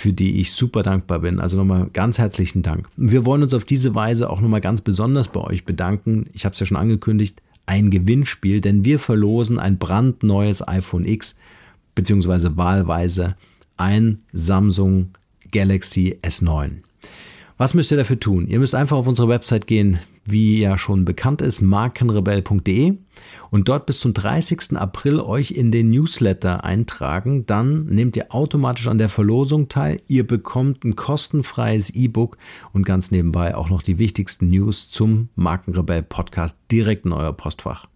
für die ich super dankbar bin. Also nochmal ganz herzlichen Dank. Wir wollen uns auf diese Weise auch nochmal ganz besonders bei euch bedanken. Ich habe es ja schon angekündigt, ein Gewinnspiel, denn wir verlosen ein brandneues iPhone X beziehungsweise wahlweise ein Samsung Galaxy S9. Was müsst ihr dafür tun? Ihr müsst einfach auf unsere Website gehen, wie ja schon bekannt ist, markenrebell.de und dort bis zum 30. April euch in den Newsletter eintragen. Dann nehmt ihr automatisch an der Verlosung teil. Ihr bekommt ein kostenfreies E-Book und ganz nebenbei auch noch die wichtigsten News zum Markenrebell Podcast direkt in euer Postfach.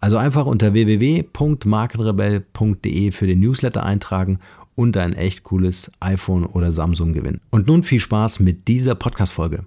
Also einfach unter www.markenrebell.de für den Newsletter eintragen und ein echt cooles iPhone oder Samsung gewinnen. Und nun viel Spaß mit dieser Podcast-Folge.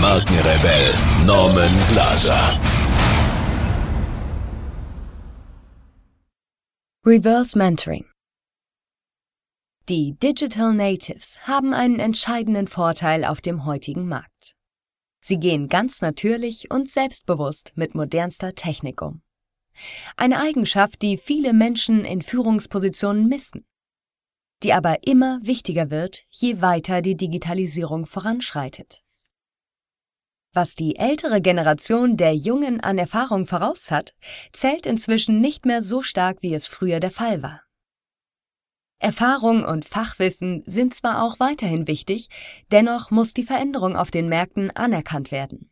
Markenrebell Norman Glaser. Reverse Mentoring Die Digital Natives haben einen entscheidenden Vorteil auf dem heutigen Markt. Sie gehen ganz natürlich und selbstbewusst mit modernster Technik um. Eine Eigenschaft, die viele Menschen in Führungspositionen missen, die aber immer wichtiger wird, je weiter die Digitalisierung voranschreitet. Was die ältere Generation der Jungen an Erfahrung voraus hat, zählt inzwischen nicht mehr so stark, wie es früher der Fall war. Erfahrung und Fachwissen sind zwar auch weiterhin wichtig, dennoch muss die Veränderung auf den Märkten anerkannt werden.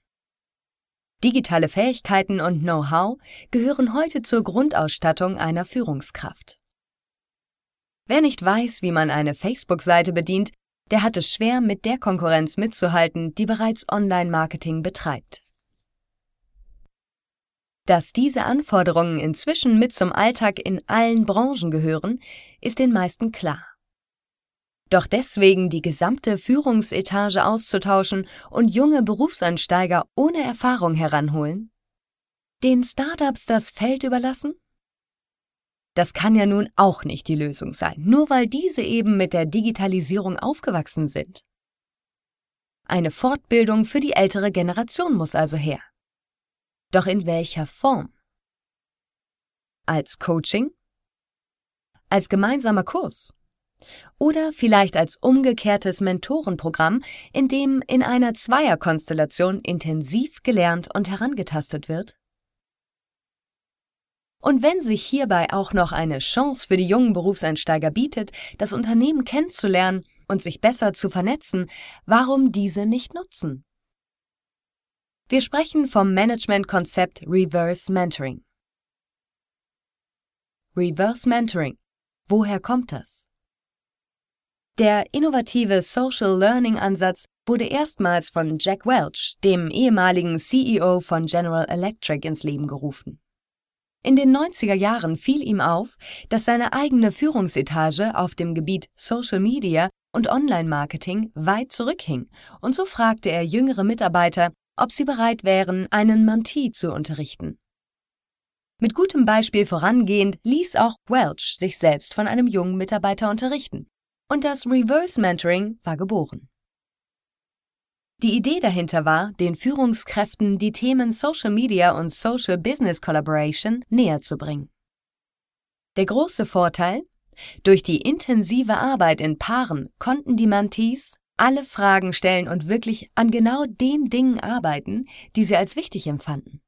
Digitale Fähigkeiten und Know-how gehören heute zur Grundausstattung einer Führungskraft. Wer nicht weiß, wie man eine Facebook-Seite bedient, der hat es schwer, mit der Konkurrenz mitzuhalten, die bereits Online-Marketing betreibt. Dass diese Anforderungen inzwischen mit zum Alltag in allen Branchen gehören, ist den meisten klar. Doch deswegen die gesamte Führungsetage auszutauschen und junge Berufsansteiger ohne Erfahrung heranholen? Den Startups das Feld überlassen? Das kann ja nun auch nicht die Lösung sein, nur weil diese eben mit der Digitalisierung aufgewachsen sind. Eine Fortbildung für die ältere Generation muss also her. Doch in welcher Form? Als Coaching? Als gemeinsamer Kurs? Oder vielleicht als umgekehrtes Mentorenprogramm, in dem in einer Zweierkonstellation intensiv gelernt und herangetastet wird? Und wenn sich hierbei auch noch eine Chance für die jungen Berufseinsteiger bietet, das Unternehmen kennenzulernen und sich besser zu vernetzen, warum diese nicht nutzen? Wir sprechen vom Managementkonzept Reverse Mentoring. Reverse Mentoring. Woher kommt das? Der innovative Social Learning Ansatz wurde erstmals von Jack Welch, dem ehemaligen CEO von General Electric, ins Leben gerufen. In den 90er Jahren fiel ihm auf, dass seine eigene Führungsetage auf dem Gebiet Social Media und Online-Marketing weit zurückhing, und so fragte er jüngere Mitarbeiter, ob sie bereit wären, einen Mentee zu unterrichten. Mit gutem Beispiel vorangehend ließ auch Welch sich selbst von einem jungen Mitarbeiter unterrichten und das Reverse Mentoring war geboren. Die Idee dahinter war, den Führungskräften die Themen Social Media und Social Business Collaboration näher zu bringen. Der große Vorteil? Durch die intensive Arbeit in Paaren konnten die Mantees alle Fragen stellen und wirklich an genau den Dingen arbeiten, die sie als wichtig empfanden.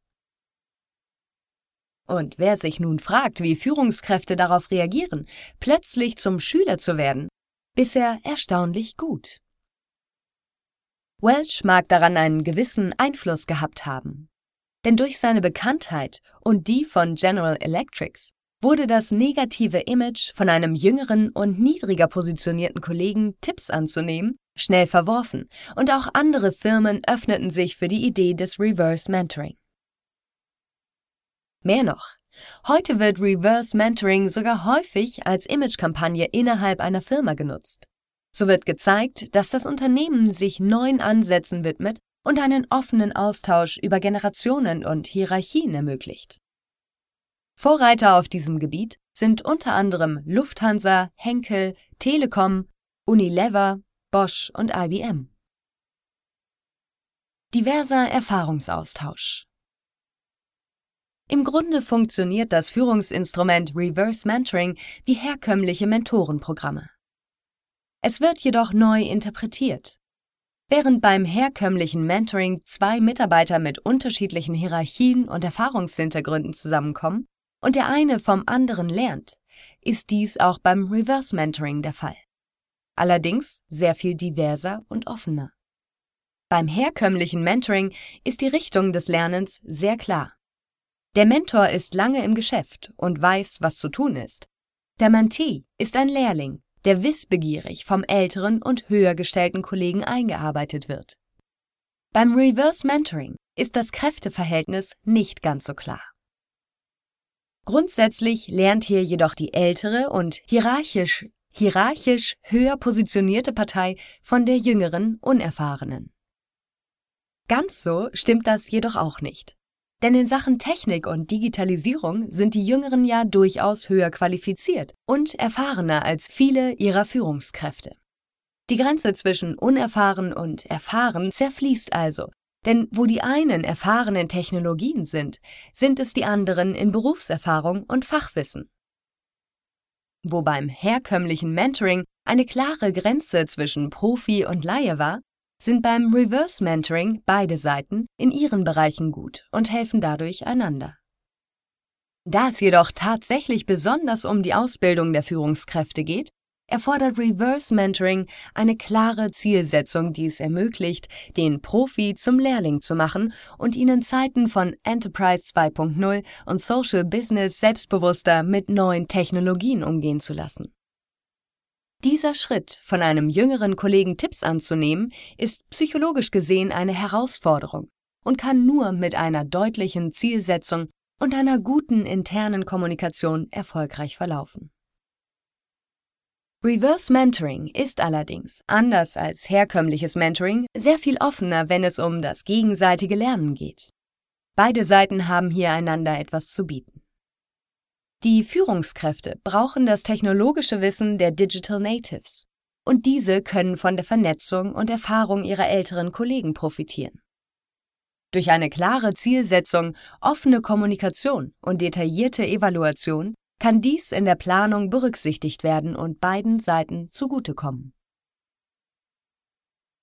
Und wer sich nun fragt, wie Führungskräfte darauf reagieren, plötzlich zum Schüler zu werden, bisher erstaunlich gut. Welch mag daran einen gewissen Einfluss gehabt haben. Denn durch seine Bekanntheit und die von General Electrics wurde das negative Image von einem jüngeren und niedriger positionierten Kollegen Tipps anzunehmen schnell verworfen und auch andere Firmen öffneten sich für die Idee des Reverse Mentoring. Mehr noch, heute wird Reverse Mentoring sogar häufig als Imagekampagne innerhalb einer Firma genutzt. So wird gezeigt, dass das Unternehmen sich neuen Ansätzen widmet und einen offenen Austausch über Generationen und Hierarchien ermöglicht. Vorreiter auf diesem Gebiet sind unter anderem Lufthansa, Henkel, Telekom, Unilever, Bosch und IBM. Diverser Erfahrungsaustausch Im Grunde funktioniert das Führungsinstrument Reverse Mentoring wie herkömmliche Mentorenprogramme. Es wird jedoch neu interpretiert. Während beim herkömmlichen Mentoring zwei Mitarbeiter mit unterschiedlichen Hierarchien und Erfahrungshintergründen zusammenkommen und der eine vom anderen lernt, ist dies auch beim Reverse Mentoring der Fall allerdings sehr viel diverser und offener. Beim herkömmlichen Mentoring ist die Richtung des Lernens sehr klar. Der Mentor ist lange im Geschäft und weiß, was zu tun ist. Der Mentee ist ein Lehrling, der wissbegierig vom älteren und höher gestellten Kollegen eingearbeitet wird. Beim Reverse Mentoring ist das Kräfteverhältnis nicht ganz so klar. Grundsätzlich lernt hier jedoch die ältere und hierarchisch hierarchisch höher positionierte Partei von der jüngeren, unerfahrenen. Ganz so stimmt das jedoch auch nicht. Denn in Sachen Technik und Digitalisierung sind die Jüngeren ja durchaus höher qualifiziert und erfahrener als viele ihrer Führungskräfte. Die Grenze zwischen unerfahren und erfahren zerfließt also, denn wo die einen erfahren in Technologien sind, sind es die anderen in Berufserfahrung und Fachwissen. Wo beim herkömmlichen Mentoring eine klare Grenze zwischen Profi und Laie war, sind beim Reverse Mentoring beide Seiten in ihren Bereichen gut und helfen dadurch einander. Da es jedoch tatsächlich besonders um die Ausbildung der Führungskräfte geht, erfordert Reverse Mentoring eine klare Zielsetzung, die es ermöglicht, den Profi zum Lehrling zu machen und ihn in Zeiten von Enterprise 2.0 und Social Business selbstbewusster mit neuen Technologien umgehen zu lassen. Dieser Schritt, von einem jüngeren Kollegen Tipps anzunehmen, ist psychologisch gesehen eine Herausforderung und kann nur mit einer deutlichen Zielsetzung und einer guten internen Kommunikation erfolgreich verlaufen. Reverse Mentoring ist allerdings, anders als herkömmliches Mentoring, sehr viel offener, wenn es um das gegenseitige Lernen geht. Beide Seiten haben hier einander etwas zu bieten. Die Führungskräfte brauchen das technologische Wissen der Digital Natives und diese können von der Vernetzung und Erfahrung ihrer älteren Kollegen profitieren. Durch eine klare Zielsetzung, offene Kommunikation und detaillierte Evaluation kann dies in der Planung berücksichtigt werden und beiden Seiten zugutekommen.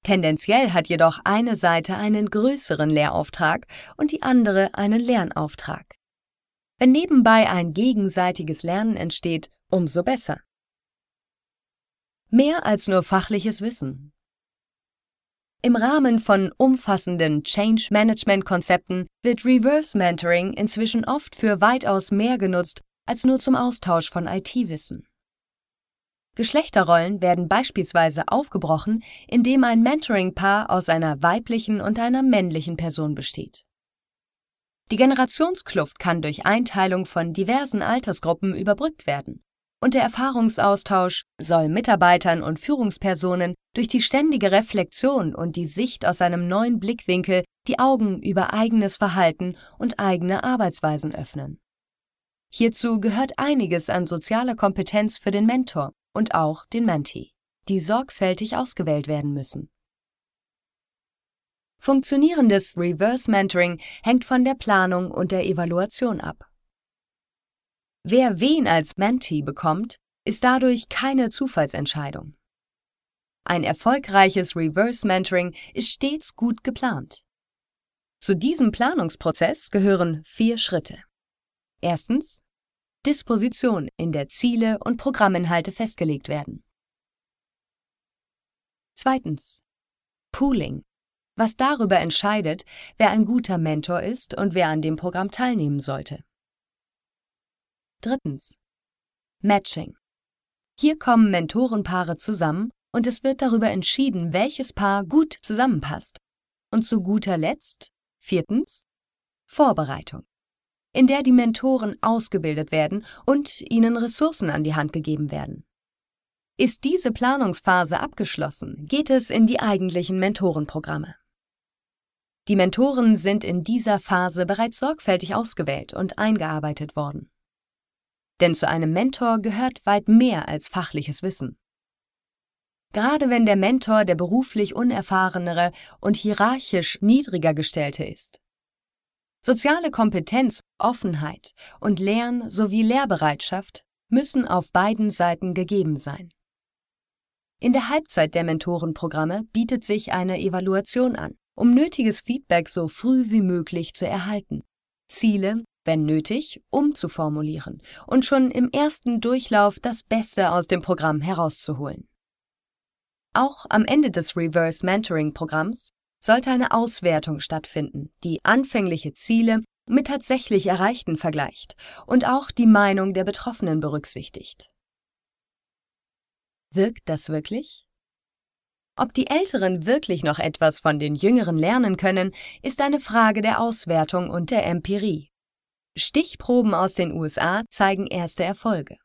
Tendenziell hat jedoch eine Seite einen größeren Lehrauftrag und die andere einen Lernauftrag. Wenn nebenbei ein gegenseitiges Lernen entsteht, umso besser. Mehr als nur fachliches Wissen. Im Rahmen von umfassenden Change Management Konzepten wird Reverse Mentoring inzwischen oft für weitaus mehr genutzt als nur zum Austausch von IT-Wissen. Geschlechterrollen werden beispielsweise aufgebrochen, indem ein Mentoring-Paar aus einer weiblichen und einer männlichen Person besteht. Die Generationskluft kann durch Einteilung von diversen Altersgruppen überbrückt werden, und der Erfahrungsaustausch soll Mitarbeitern und Führungspersonen durch die ständige Reflexion und die Sicht aus einem neuen Blickwinkel die Augen über eigenes Verhalten und eigene Arbeitsweisen öffnen. Hierzu gehört einiges an sozialer Kompetenz für den Mentor und auch den Mentee, die sorgfältig ausgewählt werden müssen. Funktionierendes Reverse Mentoring hängt von der Planung und der Evaluation ab. Wer wen als Mentee bekommt, ist dadurch keine Zufallsentscheidung. Ein erfolgreiches Reverse Mentoring ist stets gut geplant. Zu diesem Planungsprozess gehören vier Schritte. Erstens Disposition, in der Ziele und Programminhalte festgelegt werden. Zweitens. Pooling, was darüber entscheidet, wer ein guter Mentor ist und wer an dem Programm teilnehmen sollte. Drittens. Matching. Hier kommen Mentorenpaare zusammen und es wird darüber entschieden, welches Paar gut zusammenpasst. Und zu guter Letzt, viertens, Vorbereitung, in der die Mentoren ausgebildet werden und ihnen Ressourcen an die Hand gegeben werden. Ist diese Planungsphase abgeschlossen, geht es in die eigentlichen Mentorenprogramme. Die Mentoren sind in dieser Phase bereits sorgfältig ausgewählt und eingearbeitet worden. Denn zu einem Mentor gehört weit mehr als fachliches Wissen. Gerade wenn der Mentor der beruflich unerfahrenere und hierarchisch niedriger gestellte ist. Soziale Kompetenz, Offenheit und Lern- sowie Lehrbereitschaft müssen auf beiden Seiten gegeben sein. In der Halbzeit der Mentorenprogramme bietet sich eine Evaluation an, um nötiges Feedback so früh wie möglich zu erhalten, Ziele, wenn nötig, umzuformulieren und schon im ersten Durchlauf das Beste aus dem Programm herauszuholen. Auch am Ende des Reverse Mentoring Programms sollte eine Auswertung stattfinden, die anfängliche Ziele mit tatsächlich Erreichten vergleicht und auch die Meinung der Betroffenen berücksichtigt. Wirkt das wirklich? Ob die Älteren wirklich noch etwas von den Jüngeren lernen können, ist eine Frage der Auswertung und der Empirie. Stichproben aus den USA zeigen erste Erfolge.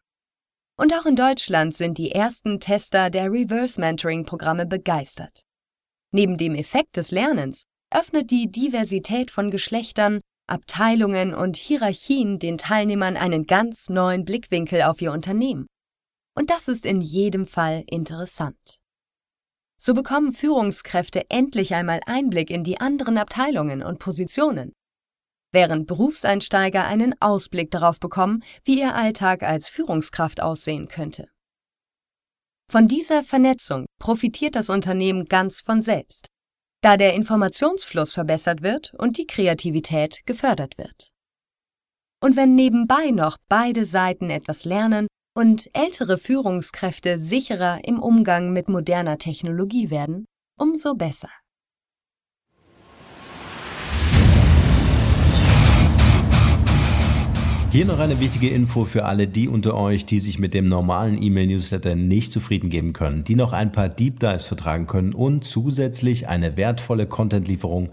Und auch in Deutschland sind die ersten Tester der Reverse Mentoring-Programme begeistert. Neben dem Effekt des Lernens öffnet die Diversität von Geschlechtern, Abteilungen und Hierarchien den Teilnehmern einen ganz neuen Blickwinkel auf ihr Unternehmen und das ist in jedem Fall interessant. So bekommen Führungskräfte endlich einmal Einblick in die anderen Abteilungen und Positionen, während Berufseinsteiger einen Ausblick darauf bekommen, wie ihr Alltag als Führungskraft aussehen könnte. Von dieser Vernetzung profitiert das Unternehmen ganz von selbst, da der Informationsfluss verbessert wird und die Kreativität gefördert wird. Und wenn nebenbei noch beide Seiten etwas lernen und ältere Führungskräfte sicherer im Umgang mit moderner Technologie werden, umso besser. Hier noch eine wichtige Info für alle die unter euch, die sich mit dem normalen E-Mail-Newsletter nicht zufrieden geben können, die noch ein paar Deep Dives vertragen können und zusätzlich eine wertvolle Content-Lieferung